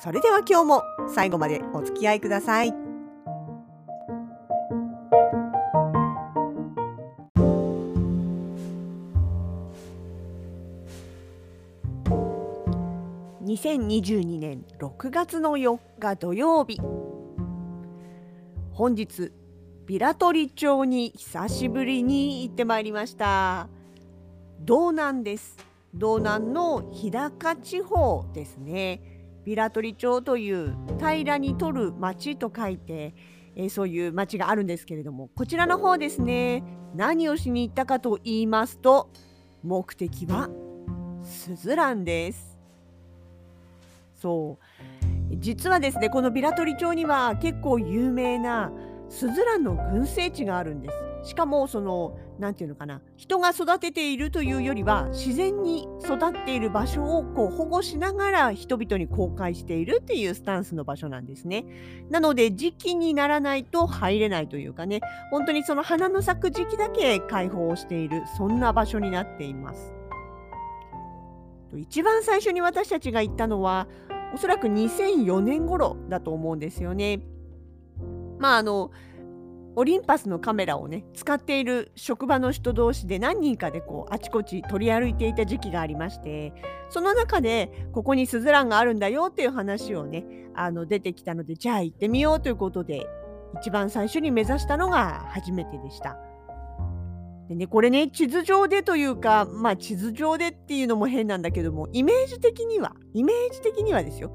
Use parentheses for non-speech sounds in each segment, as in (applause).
それでは今日も最後までお付き合いください。2022年6月の4日土曜日本日平取町に久しぶりに行ってまいりました。道南です。道南の日高地方ですね。平取町という平らに取る町と書いて、えー、そういう町があるんですけれどもこちらの方ですね何をしに行ったかと言いますと目的はスズランです。そう。実はですねこの平取町には結構有名なスズランの群生地があるんです。しかもその何て言うのかな人が育てているというよりは自然に育っている場所をこう保護しながら人々に公開しているっていうスタンスの場所なんですね。なので時期にならないと入れないというかね本当にその花の咲く時期だけ開放しているそんな場所になっています。一番最初に私たちが行ったのはおそらく2004年頃だと思うんですよね。まああのオリンパスのカメラをね使っている職場の人同士で何人かでこうあちこち取り歩いていた時期がありましてその中でここにスズランがあるんだよっていう話をねあの出てきたのでじゃあ行ってみようということで一番最初に目指したのが初めてでした。でね、これね地図上でというかまあ地図上でっていうのも変なんだけどもイメージ的にはイメージ的にはですよ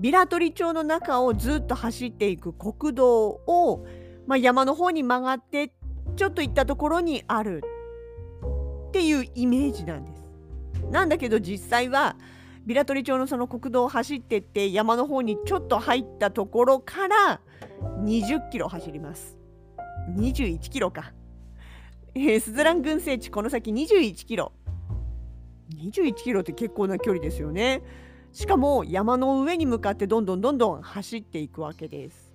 ビラトリ町の中をずっと走っていく国道をまあ、山の方に曲がってちょっと行ったところにあるっていうイメージなんです。なんだけど実際はビラトリ町のその国道を走ってって山の方にちょっと入ったところから20キロ走ります。21キロか。えー、スズラン群生地この先21キロ。21キロって結構な距離ですよね。しかも山の上に向かってどんどんどんどん走っていくわけです。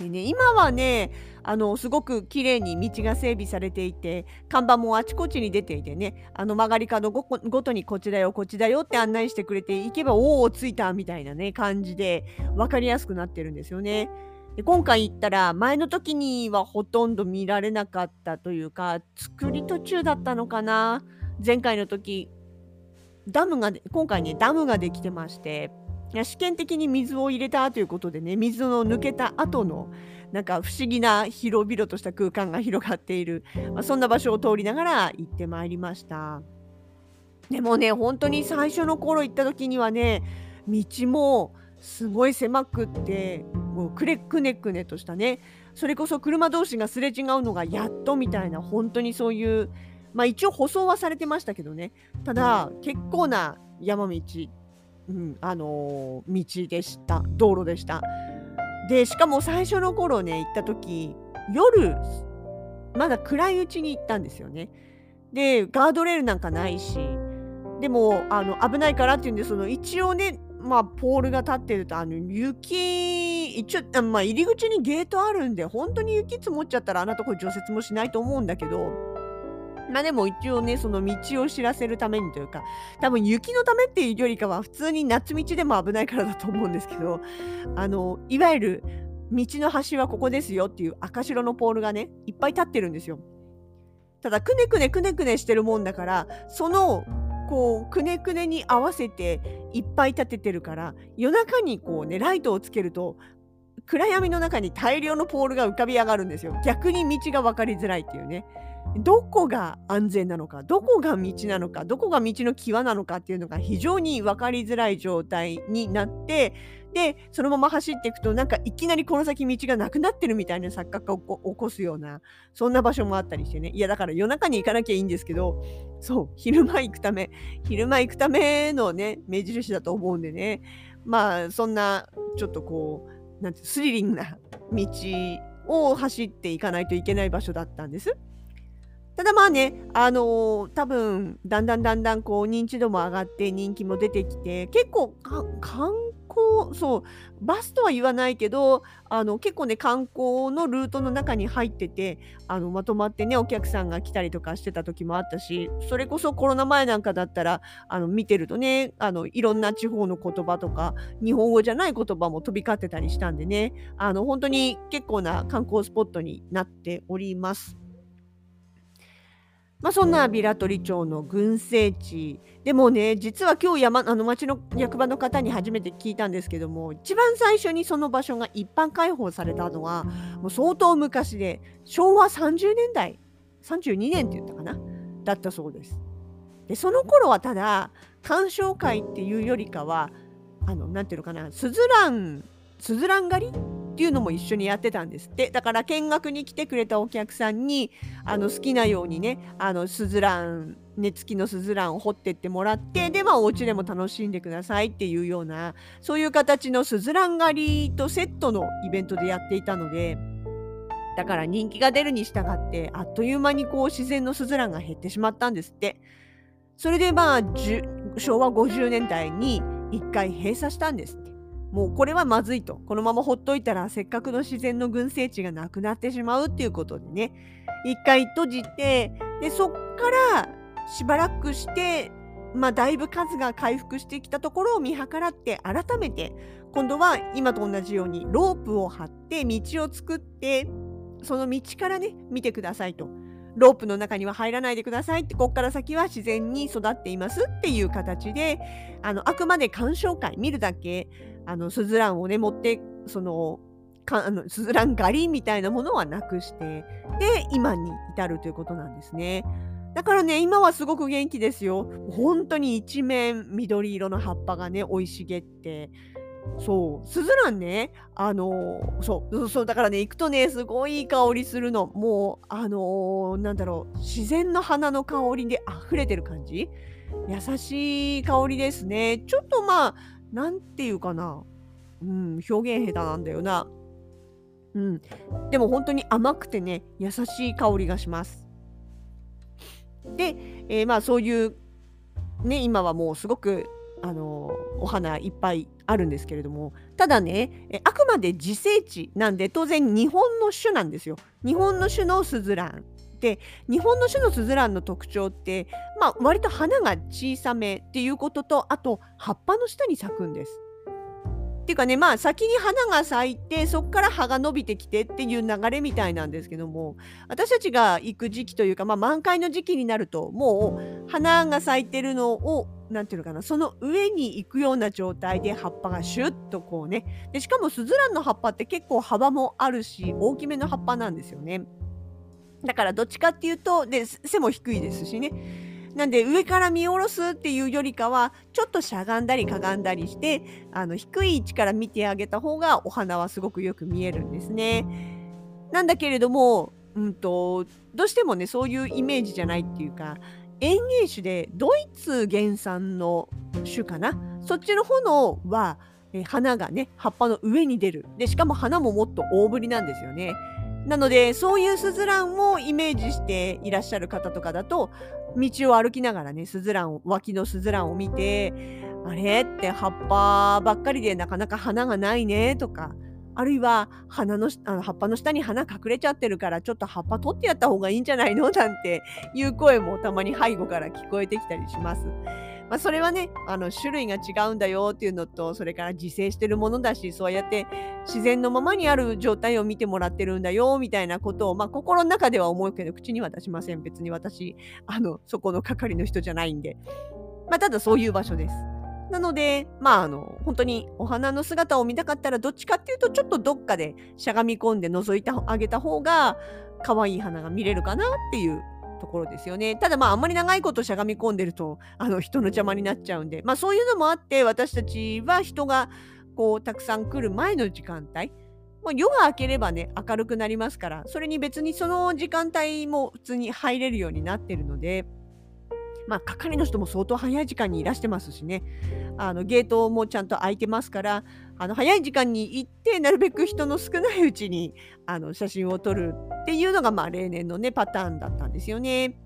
でね、今はねあのすごく綺麗に道が整備されていて看板もあちこちに出ていてねあの曲がり角ごごとにこっちだよこっちだよって案内してくれて行けばおお着いたみたいなね感じで分かりやすくなってるんですよね。で今回行ったら前の時にはほとんど見られなかったというか作り途中だったのかな前回の時ダムが今回ねダムができてまして試験的に水を入れたということでね水の抜けた後のなんか不思議な広々とした空間が広がっている、まあ、そんな場所を通りながら行ってまいりました。でもね本当に最初の頃行った時にはね道もすごい狭くってもうくれくねくねとしたね。それこそ車同士がすれ違うのがやっとみたいな本当にそういうまあ一応舗装はされてましたけどね。ただ結構な山道うん、あのー、道でした。道路でした。でしかも最初の頃ね行った時夜まだ暗いうちに行ったんですよね。でガードレールなんかないしでもあの危ないからっていうんでその一応ねまあポールが立ってるとあの雪一応、まあ、入り口にゲートあるんで本当に雪積もっちゃったらあんなとこ除雪もしないと思うんだけどまあでも一応ね、その道を知らせるためにというか、多分雪のためっていうよりかは、普通に夏道でも危ないからだと思うんですけど、あの、いわゆる道の端はここですよっていう赤白のポールがね、いっぱい立ってるんですよ。ただ、くねくねくねくねしてるもんだから、その、こう、くねくねに合わせていっぱい立ててるから、夜中にこうね、ライトをつけると、暗闇の中に大量のポールが浮かび上がるんですよ。逆に道が分かりづらいっていうね。どこが安全なのかどこが道なのかどこが道の際なのかっていうのが非常に分かりづらい状態になってでそのまま走っていくとなんかいきなりこの先道がなくなってるみたいな錯覚を起こすようなそんな場所もあったりしてねいやだから夜中に行かなきゃいいんですけどそう昼間行くため昼間行くためのね目印だと思うんでねまあそんなちょっとこうなんてスリリングな道を走っていかないといけない場所だったんです。ただまあね、あのー、多分だんだんだんだんこう認知度も上がって人気も出てきて結構観光そうバスとは言わないけどあの結構ね観光のルートの中に入っててあのまとまってねお客さんが来たりとかしてた時もあったしそれこそコロナ前なんかだったらあの見てるとねあのいろんな地方の言葉とか日本語じゃない言葉も飛び交ってたりしたんでねあの本当に結構な観光スポットになっております。まあ、そんな平取町の群生地でもね実は今日山あの町の役場の方に初めて聞いたんですけども一番最初にその場所が一般開放されたのはもう相当昔で昭和30年代32年って言ったかなだったそうです。でその頃はただ鑑賞会っていうよりかはあのなんていうのかなスズランスズラン狩りっていうのも一緒にやってたんですって。だから見学に来てくれたお客さんにあの好きなようにねあのスズラン根付きのスズランを掘ってってもらってでまあお家でも楽しんでくださいっていうようなそういう形のスズラン狩りとセットのイベントでやっていたのでだから人気が出るに従ってあっという間にこう自然のスズランが減ってしまったんですって。それでまあ昭和50年代に1回閉鎖したんですもうこれはまずいと。このままほっといたらせっかくの自然の群生地がなくなってしまうっていうことでね。一回閉じてでそっからしばらくしてまあだいぶ数が回復してきたところを見計らって改めて今度は今と同じようにロープを張って道を作ってその道からね見てくださいと。ロープの中には入らないでくださいってここから先は自然に育っていますっていう形であのあくまで鑑賞会見るだけ。あのスズランをね持ってそのかあのスズラン狩りみたいなものはなくしてで今に至るということなんですね。だからね今はすごく元気ですよ。本当に一面緑色の葉っぱがね生い茂って。そう。スズランねあのそう。そうだからね行くとねすごいいい香りするの。もうあのー、なんだろう。自然の花の香りで溢れてる感じ。優しい香りですね。ちょっとまあなんていうかな、うん、表現下手なんだよな。うん、でも本当に甘くてね優しい香りがします。で、えー、まあそういうね今はもうすごくあのお花いっぱいあるんですけれども。ただねあくまで自生地なんで当然日本の種なんですよ。日本の種のスズラン。で日本の種のスズランの特徴って、まあ、割と花が小さめっていうこととあと葉っぱの下に咲くんです。っていうかねまあ先に花が咲いてそこから葉が伸びてきてっていう流れみたいなんですけども私たちが行く時期というか、まあ、満開の時期になるともう花が咲いてるのを何て言うのかなその上に行くような状態で葉っぱがシュッとこうねでしかもスズランの葉っぱって結構幅もあるし大きめの葉っぱなんですよね。だからどっちかっていうとで背も低いですしねなんで上から見下ろすっていうよりかはちょっとしゃがんだりかがんだりしてあの低い位置から見てあげた方がお花はすごくよく見えるんですね。なんだけれども、うんと、どうしてもねそういうイメージじゃないっていうか園芸種でドイツ原産の種かな？そっちの方のは花がね葉っぱの上に出るでしかも花ももっと大ぶりなんですよね。なのでそういうスズランをイメージしていらっしゃる方とかだと道を歩きながらねスズランを脇のスズランを見てあれって葉っぱばっかりでなかなか花がないねとかあるいは花のあの葉っぱの下に花隠れちゃってるからちょっと葉っぱ取ってやった方がいいんじゃないの？なんていう声もたまに背後から聞こえてきたりします。まあ、それはねあの種類が違うんだよっていうのとそれから自生してるものだしそうやって自然のままにある状態を見てもらってるんだよみたいなことを、まあ、心の中では思うけど口には出しません別に私あのそこの係の人じゃないんで、まあ、ただそういう場所です。なので、まあ、あの、本当にお花の姿を見たかったら、どっちかっていうと、ちょっとどっかでしゃがみ込んで覗いてあげた方が、可愛い花が見れるかなっていうところですよね。ただまああんまり長いことしゃがみ込んでるとあの人の邪魔になっちゃうんで、まあ、そういうのもあって私たちは人がこうたくさん来る前の時間帯。まあ、夜が明ければね明るくなりますからそれに別にその時間帯も普通に入れるようになってるのでまあ、係の人も相当早い時間にいらしてますしね、あのゲートもちゃんと開いてますから、あの早い時間に行って、なるべく人の少ないうちにあの写真を撮るっていうのが、まあ、例年のね、パターンだったんですよね。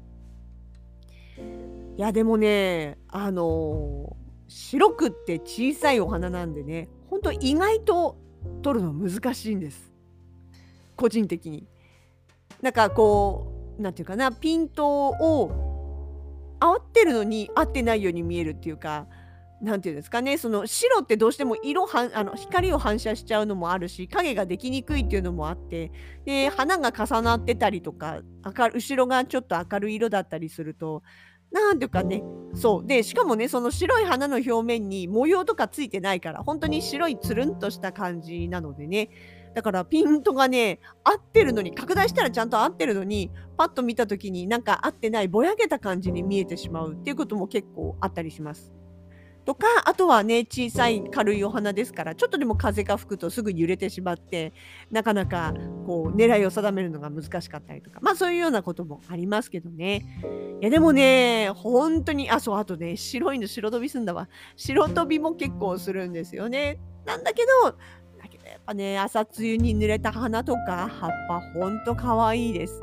いや、でもね、あの白くって小さいお花なんでね、ほんと意外と撮るの難しいんです。個人的に。なんかこう、なんていうかな、ピントを合ってるのに合ってないように見えるっていうか、何て言うんですかねその白ってどうしても色はあの光を反射しちゃうのもあるし影ができにくいっていうのもあってで花が重なってたりとか明る後ろがちょっと明るい色だったりするとなんていうかねそうでしかもねその白い花の表面に模様とかついてないから本当に白いつるんとした感じなのでねだからピントがね合ってるのに拡大したらちゃんと合ってるのにパッと見た時になんか合ってないぼやけた感じに見えてしまうっていうことも結構あったりします。とかあとはね小さい軽いお花ですからちょっとでも風が吹くとすぐ揺れてしまってなかなかこう狙いを定めるのが難しかったりとかまあそういうようなこともありますけどね。いやでもね本当にあそうあとね白いの白飛びすんだわ。白飛びも結構するんですよね。なんだけどだけどやっぱね朝露に濡れた花とか葉っぱほんと可愛いです。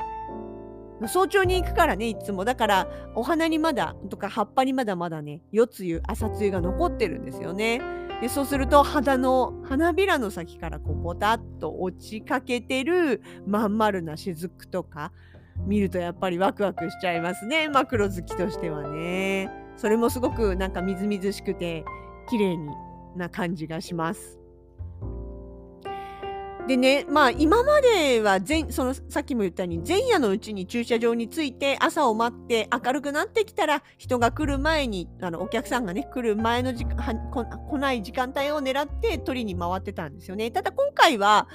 早朝に行くからね、いつも。だから、お花にまだ、とか葉っぱにまだまだね、夜露、朝露が残ってるんですよね。でそうすると、花の、花びらの先からこう、ポタッと落ちかけてるまん丸な雫とか、見るとやっぱりワクワクしちゃいますね。マクロ好きとしてはね。それもすごくなんかみずみずしくて、綺麗にな感じがします。でね、まあ今までは前そのさっきも言ったように前夜のうちに駐車場に着いて朝を待って明るくなってきたら人が来る前にあのお客さんがね来る前の時間来ない時間帯を狙って取りに回ってたんですよね。ただ今回は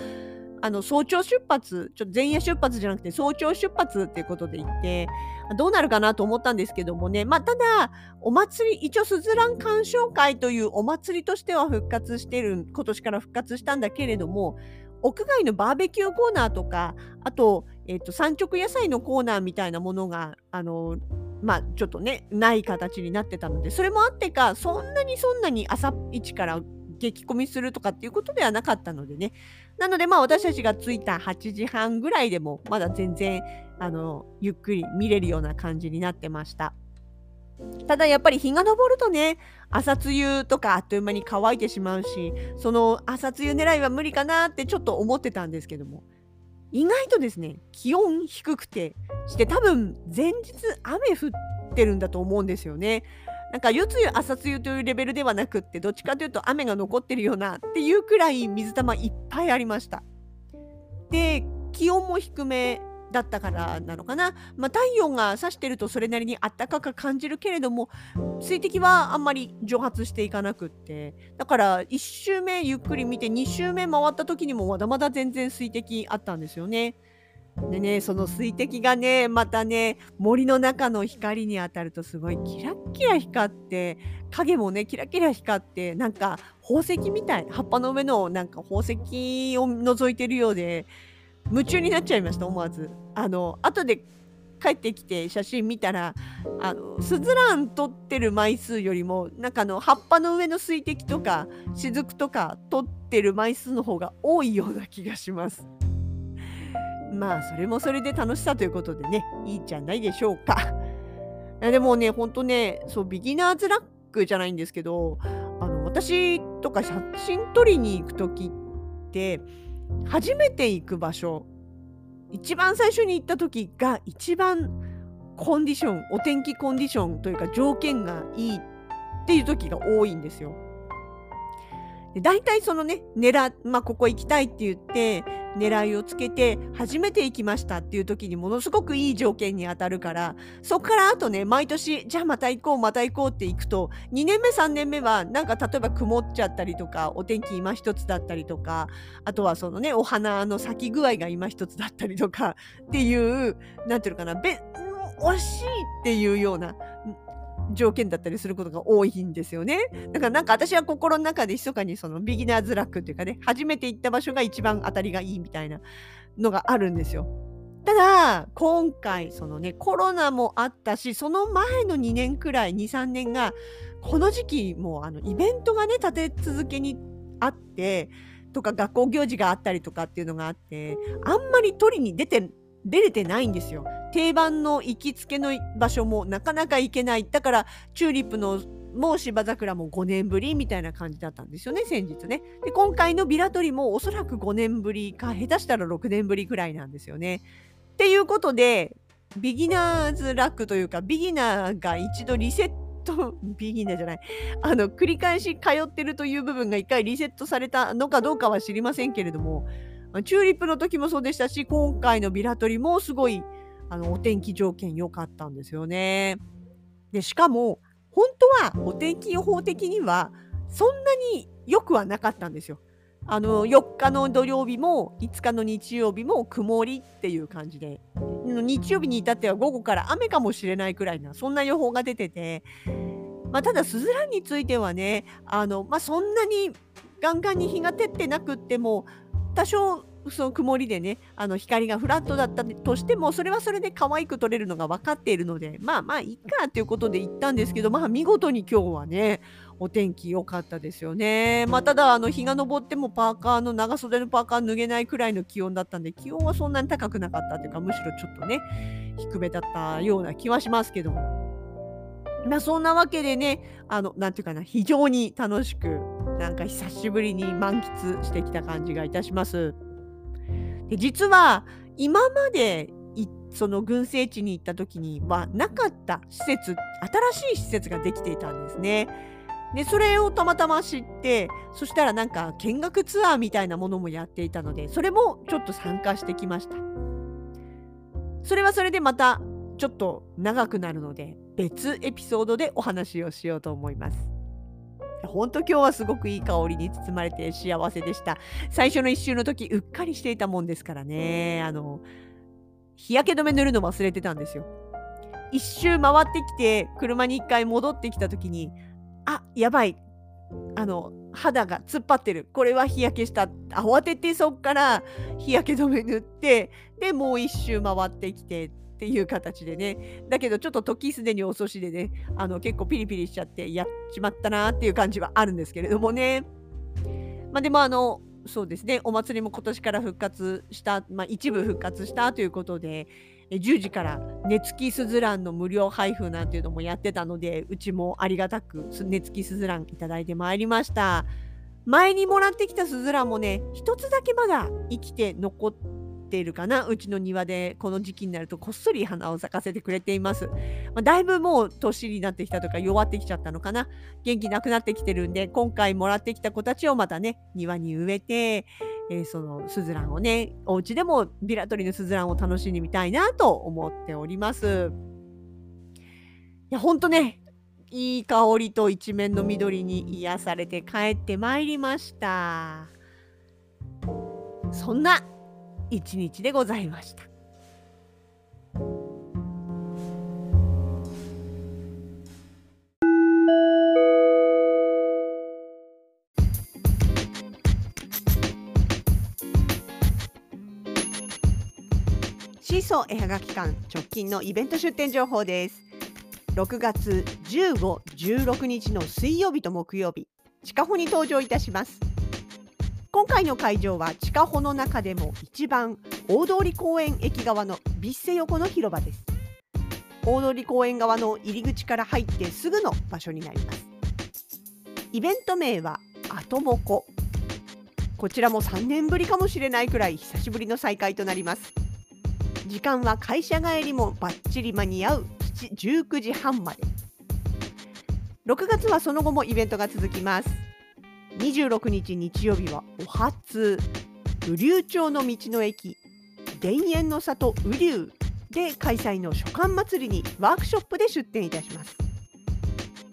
あの早朝出発、ちょっと前夜出発じゃなくて早朝出発っていうことで行って、どうなるかなと思ったんですけどもね、まあ、ただ、お祭り、一応すずらん鑑賞会というお祭りとしては復活してる、今年から復活したんだけれども、屋外のバーベキューコーナーとか、あと、え、ー、と、産直野菜のコーナーみたいなものが、あの、まあ、ちょっとね、ない形になってたので、それもあってか、そんなにそんなに朝一から激込みするとかっていうことではなかったのでね。なので、まあ、私たちが着いた8時半ぐらいでも、まだ全然、あの、ゆっくり見れるような感じになってました。ただやっぱり日が昇るとね朝露とかあっという間に乾いてしまうしその朝露狙いは無理かなってちょっと思ってたんですけども意外とですね気温低くてして多分前日雨降ってるんだと思うんですよね。なんか夜露朝露というレベルではなくってどっちかというと雨が残ってるようなっていうくらい水玉いっぱいありました。で気温も低めだったからなのかな、まあ、太陽が差してるとそれなりにあったかく感じるけれども水滴はあんまり蒸発していかなくってだから1周目ゆっくり見て2周目回った時にもまだまだ全然水滴あったんですよね。でねその水滴がねまたね森の中の光に当たるとすごいキラッキラ光って影もねキラキラ光ってなんか宝石みたい葉っぱの上のなんか宝石を覗いてるようで夢中になっちゃいました思わずあの後で帰ってきて写真見たらあのスズラン撮ってる枚数よりもなんかの葉っぱの上の水滴とか雫とか撮ってる枚数の方が多いような気がします。まあそれもそれで楽しさということでねいいじゃないでしょうか。でもねほんとねそうビギナーズラックじゃないんですけどあの私とか写真撮りに行く時って初めて行く場所一番最初に行った時が一番コンディションお天気コンディションというか条件がいいっていう時が多いんですよ。で大体そのね狙まあここ行きたいって言って狙いをつけて初めて行きましたっていう時にものすごくいい条件に当たるからそこからあとね毎年じゃあまた行こうまた行こうって行くと2年目3年目はなんか例えば曇っちゃったりとかお天気今一つだったりとかあとはそのねお花の咲き具合が今一つだったりとかっていう何ていうのかな惜しいっていうような条件だったりすることが多いんですよね。だからなんか私は心の中で密かにそのビギナーズラックっていうかね、初めて行った場所が一番当たりがいいみたいなのがあるんですよ。ただ今回そのねコロナもあったしその前の2年くらい23年がこの時期もうあのイベントがね立て続けにあってとか学校行事があったりとかっていうのがあってあんまり取りに出て出れてないんですよ。定番の行きつけの場所もなかなか行けない。だからチューリップのもう芝桜も5年ぶりみたいな感じだったんですよね先日ね。で今回のビラトリもおそらく5年ぶりか下手したら6年ぶりくらいなんですよね。っていうことでビギナーズラックというかビギナーが一度リセット (laughs) ビギナーじゃないあの繰り返し通ってるという部分が一回リセットされたのかどうかは知りませんけれどもチューリップの時もそうでしたし今回のビラトリもすごいあのお天気条件良かったんですよね。でしかも本当はお天気予報的にはそんなに良くはなかったんですよ。あの4日の土曜日も5日の日曜日も曇りっていう感じで日曜日に至っては午後から雨かもしれないくらいなそんな予報が出てて、まあ、ただスズランについてはねあの、まあ、そんなにガンガンに日が照ってなくっても多少その曇りでねあの光がフラットだったとしてもそれはそれで可愛く撮れるのが分かっているのでまあまあいいかっていうことで行ったんですけどまあ見事に今日はねお天気良かったですよね。まあ、ただあの日が昇ってもパーカーの長袖のパーカー脱げないくらいの気温だったんで気温はそんなに高くなかったというかむしろちょっとね低めだったような気はしますけども。まあ、そんなわけでねあのなんていうかな非常に楽しくなんか久しぶりに満喫してきた感じがいたします。で実は今までその群生地に行った時にはなかった施設新しい施設ができていたんですね。でそれをたまたま知ってそしたらなんか見学ツアーみたいなものもやっていたのでそれもちょっと参加してきました。それはそれでまたちょっと長くなるので別エピソードでお話をしようと思います。本当今日はすごくいい香りに包まれて幸せでした。最初の1周の時うっかりしていたもんですからね。あの日焼け止め塗るの忘れてたんですよ。1周回ってきて車に1回戻ってきた時にあやばいあの肌が突っ張ってる。これは日焼けした。慌ててそっから日焼け止め塗ってでもう一周回ってきてっていう形でね。だけどちょっと時すでに遅しでねあの結構ピリピリしちゃってやっちまったなっていう感じはあるんですけれどもね。まあでもあのそうですね。お祭りも今年から復活した、まあ、一部復活したということで10時から寝つきすずらんの無料配布なんていうのもやってたのでうちもありがたく寝つきすずらんいただいてまいりました。前にもらってきたすずらんもね一つだけまだ生きて残っているかなうちの庭で。この時期になるとこっそり花を咲かせてくれています、だいぶもう年になってきたとか弱ってきちゃったのかな。元気なくなってきてるんで今回もらってきた子たちをまたね庭に植えてえー、そのスズランをねお家でもビラトリのスズランを楽しんでみたいなと思っておりますいやほんとねいい香りと一面の緑に癒されて帰ってまいりましたそんな一日でございました。シーソー絵はがき館直近のイベント出店情報です。6月15、16日の水曜日と木曜日、地下穂に登場いたします。今回の会場は地下穂の中でも一番大通公園駅側のビッセ横の広場です大通公園側の入り口から入ってすぐの場所になりますイベント名はアトモコこちらも3年ぶりかもしれないくらい久しぶりの再開となります時間は会社帰りもバッチリ間に合う。19時半まで。6月はその後もイベントが続きます。26日日曜日はお初。雨竜町の道の駅。田園の里雨竜で開催の書簡祭りにワークショップで出展いたします。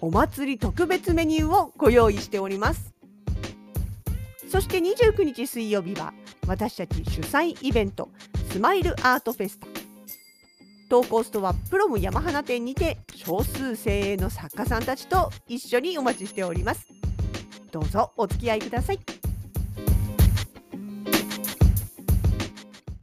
お祭り特別メニューをご用意しております。そして29日水曜日は私たち主催イベント。スマイルアートフェスタ投稿ストはプロム山花店にて少数精鋭の作家さんたちと一緒にお待ちしておりますどうぞお付き合いください。